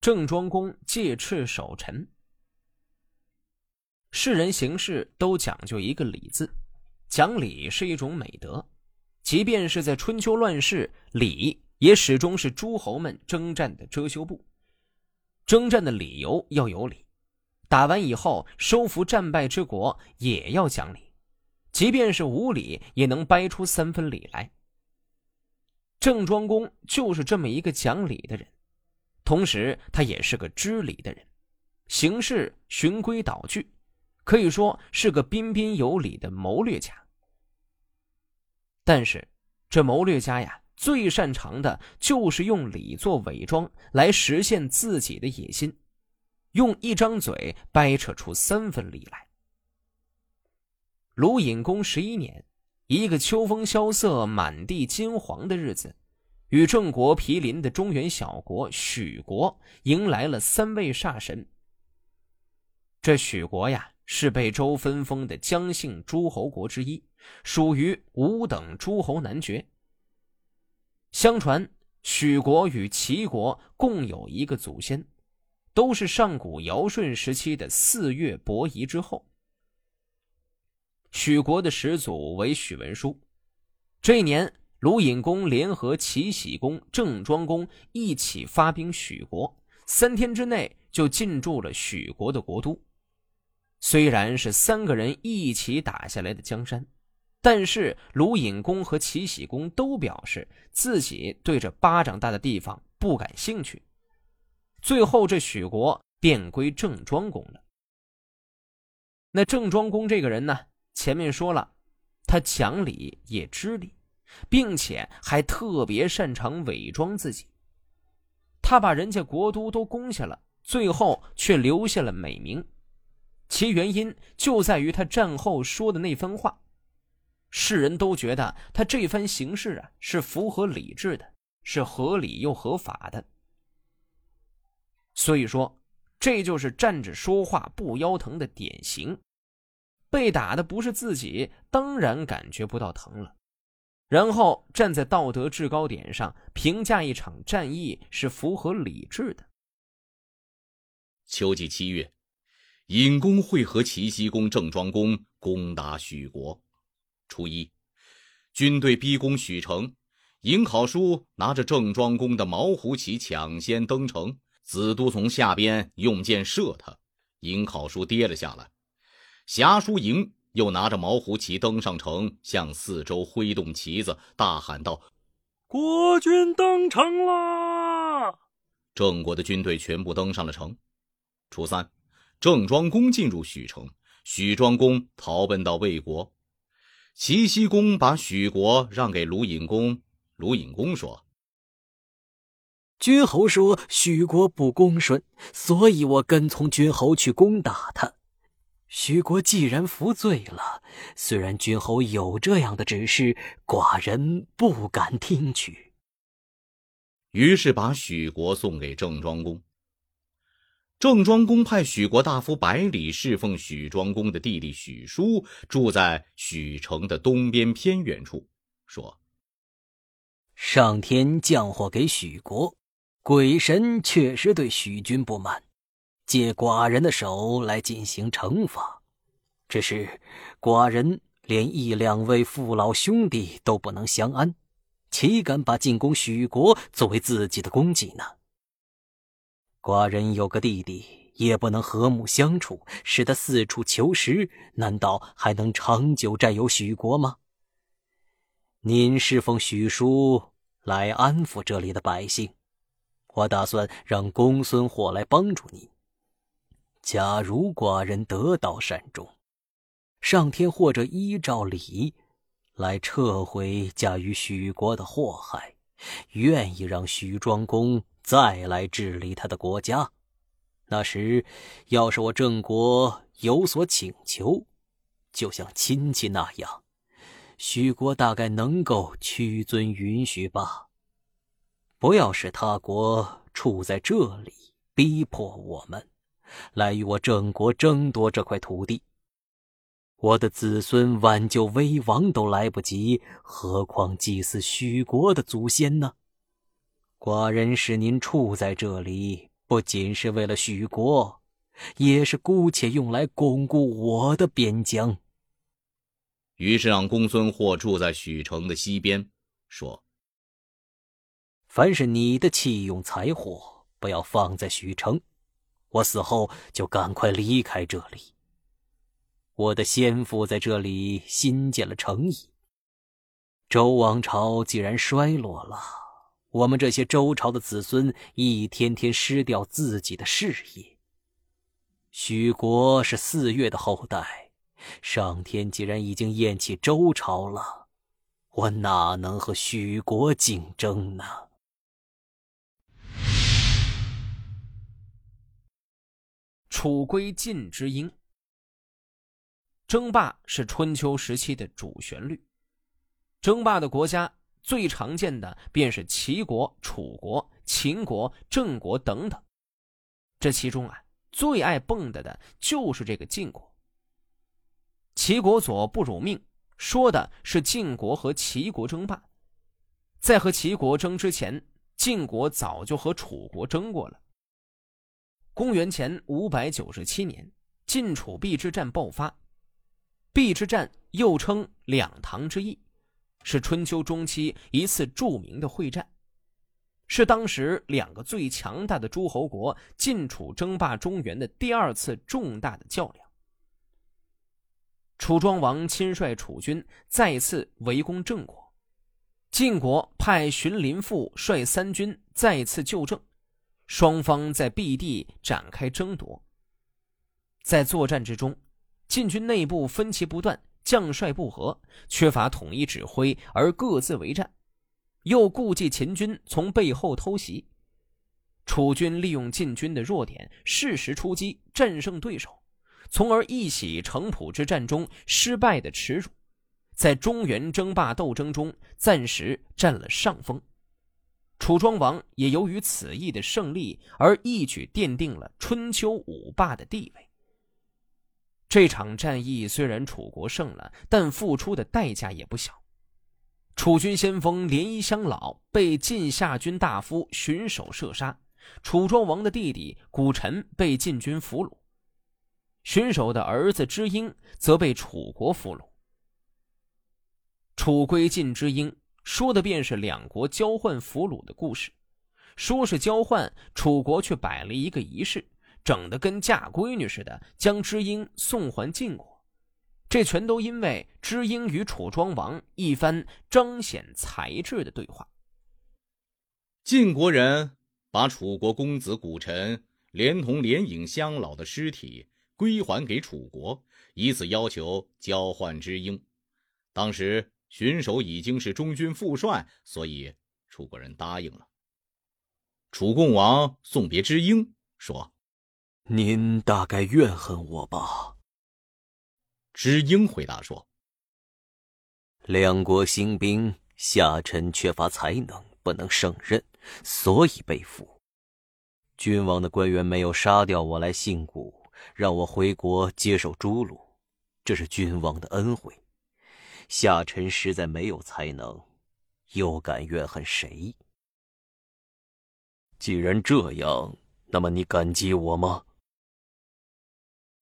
郑庄公借敕守臣。世人行事都讲究一个礼字，讲理是一种美德。即便是在春秋乱世，礼也始终是诸侯们征战的遮羞布。征战的理由要有理，打完以后收服战败之国也要讲理，即便是无理，也能掰出三分理来。郑庄公就是这么一个讲理的人。同时，他也是个知礼的人，行事循规蹈矩，可以说是个彬彬有礼的谋略家。但是，这谋略家呀，最擅长的就是用礼做伪装，来实现自己的野心，用一张嘴掰扯出三分礼来。鲁隐公十一年，一个秋风萧瑟、满地金黄的日子。与郑国毗邻的中原小国许国迎来了三位煞神。这许国呀，是被周分封的姜姓诸侯国之一，属于五等诸侯男爵。相传，许国与齐国共有一个祖先，都是上古尧舜时期的四岳伯夷之后。许国的始祖为许文书，这一年。鲁隐公联合齐僖公、郑庄公一起发兵许国，三天之内就进驻了许国的国都。虽然是三个人一起打下来的江山，但是鲁隐公和齐僖公都表示自己对这巴掌大的地方不感兴趣。最后，这许国便归郑庄公了。那郑庄公这个人呢？前面说了，他讲理也知理。并且还特别擅长伪装自己。他把人家国都都攻下了，最后却留下了美名。其原因就在于他战后说的那番话，世人都觉得他这番行事啊是符合理智的，是合理又合法的。所以说，这就是站着说话不腰疼的典型。被打的不是自己，当然感觉不到疼了。然后站在道德制高点上评价一场战役是符合理智的。秋季七月，尹公会合齐僖公、郑庄公攻打许国。初一，军队逼攻许城，尹考叔拿着郑庄公的毛胡旗抢先登城，子都从下边用箭射他，尹考叔跌了下来。侠叔赢。又拿着毛胡旗登上城，向四周挥动旗子，大喊道：“国军登城啦！”郑国的军队全部登上了城。初三，郑庄公进入许城，许庄公逃奔到魏国。齐僖公把许国让给鲁隐公，鲁隐公说：“君侯说许国不恭顺，所以我跟从君侯去攻打他。”许国既然服罪了，虽然君侯有这样的指示，寡人不敢听取。于是把许国送给郑庄公。郑庄公派许国大夫百里侍奉许庄公的弟弟许叔，住在许城的东边偏远处，说：“上天降祸给许国，鬼神确实对许君不满。”借寡人的手来进行惩罚，只是寡人连一两位父老兄弟都不能相安，岂敢把进攻许国作为自己的功绩呢？寡人有个弟弟，也不能和睦相处，使他四处求食，难道还能长久占有许国吗？您侍奉许叔来安抚这里的百姓，我打算让公孙获来帮助您。假如寡人得到善终，上天或者依照礼来撤回驾驭许国的祸害，愿意让许庄公再来治理他的国家。那时，要是我郑国有所请求，就像亲戚那样，许国大概能够屈尊允许吧。不要使他国处在这里，逼迫我们。来与我郑国争夺这块土地，我的子孙挽救危亡都来不及，何况祭祀许国的祖先呢？寡人使您处在这里，不仅是为了许国，也是姑且用来巩固我的边疆。于是让公孙获住在许城的西边，说：“凡是你的器用财货，不要放在许城，我死后就赶快离开这里。我的先父在这里新建了城邑。周王朝既然衰落了，我们这些周朝的子孙一天天失掉自己的事业。许国是四月的后代。”上天既然已经厌弃周朝了，我哪能和许国竞争呢？楚归晋之英，争霸是春秋时期的主旋律。争霸的国家最常见的便是齐国、楚国、秦国、郑国等等。这其中啊，最爱蹦跶的就是这个晋国。齐国左不辱命，说的是晋国和齐国争霸。在和齐国争之前，晋国早就和楚国争过了。公元前五百九十七年，晋楚邲之战爆发。邲之战又称两唐之役，是春秋中期一次著名的会战，是当时两个最强大的诸侯国晋楚争霸中原的第二次重大的较量。楚庄王亲率楚军再次围攻郑国，晋国派荀林父率三军再次救郑，双方在毕地展开争夺。在作战之中，晋军内部分歧不断，将帅不和，缺乏统一指挥而各自为战，又顾忌秦军从背后偷袭，楚军利用晋军的弱点，适时出击，战胜对手。从而一洗城濮之战中失败的耻辱，在中原争霸斗争中暂时占了上风。楚庄王也由于此役的胜利而一举奠定了春秋五霸的地位。这场战役虽然楚国胜了，但付出的代价也不小。楚军先锋连衣乡老被晋夏军大夫荀守射杀，楚庄王的弟弟古臣被晋军俘虏。荀守的儿子知英则被楚国俘虏。楚归晋之英说的便是两国交换俘虏的故事。说是交换，楚国却摆了一个仪式，整得跟嫁闺女似的，将知英送还晋国。这全都因为知英与楚庄王一番彰显才智的对话。晋国人把楚国公子古臣连同连影乡老的尸体。归还给楚国，以此要求交换知英。当时荀守已经是中军副帅，所以楚国人答应了。楚共王送别知英，说：“您大概怨恨我吧？”知英回答说：“两国兴兵，下臣缺乏才能，不能胜任，所以被俘。君王的官员没有杀掉我来信谷。”让我回国接受诛戮，这是君王的恩惠。夏臣实在没有才能，又敢怨恨谁？既然这样，那么你感激我吗？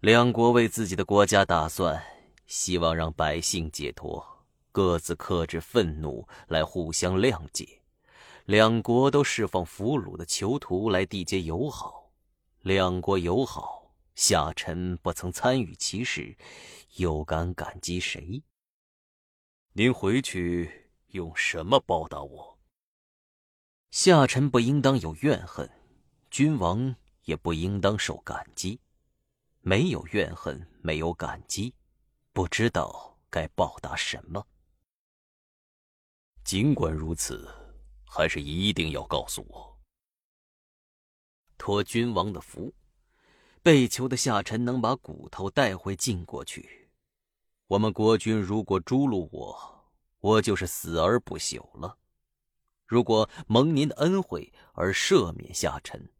两国为自己的国家打算，希望让百姓解脱，各自克制愤怒，来互相谅解。两国都释放俘虏的囚徒来缔结友好，两国友好。夏臣不曾参与其事，又敢感激谁？您回去用什么报答我？下臣不应当有怨恨，君王也不应当受感激。没有怨恨，没有感激，不知道该报答什么。尽管如此，还是一定要告诉我，托君王的福。被囚的下臣能把骨头带回晋国去。我们国君如果诛戮我，我就是死而不朽了。如果蒙您的恩惠而赦免夏臣，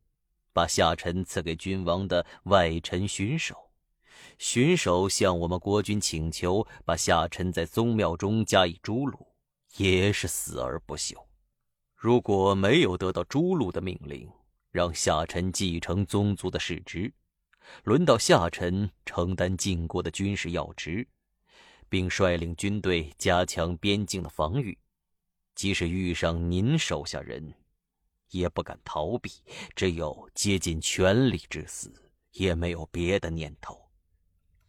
把夏臣赐给君王的外臣荀守，荀守向我们国君请求把夏臣在宗庙中加以诛戮，也是死而不朽。如果没有得到诛戮的命令，让下臣继承宗族的世职，轮到下臣承担晋国的军事要职，并率领军队加强边境的防御。即使遇上您手下人，也不敢逃避，只有竭尽全力致死，也没有别的念头。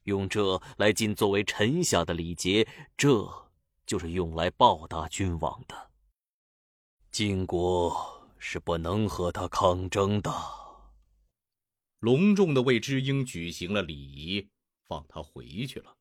用这来尽作为臣下的礼节，这就是用来报答君王的。晋国。是不能和他抗争的。隆重的为知英举行了礼仪，放他回去了。